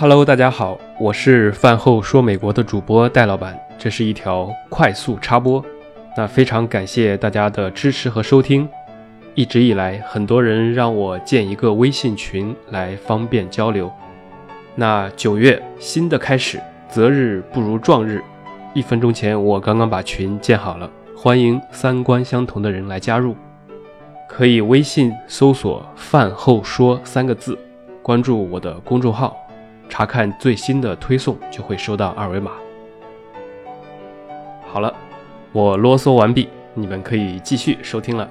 Hello，大家好，我是饭后说美国的主播戴老板，这是一条快速插播。那非常感谢大家的支持和收听。一直以来，很多人让我建一个微信群来方便交流。那九月新的开始，择日不如撞日。一分钟前，我刚刚把群建好了，欢迎三观相同的人来加入。可以微信搜索“饭后说”三个字，关注我的公众号，查看最新的推送，就会收到二维码。好了，我啰嗦完毕，你们可以继续收听了。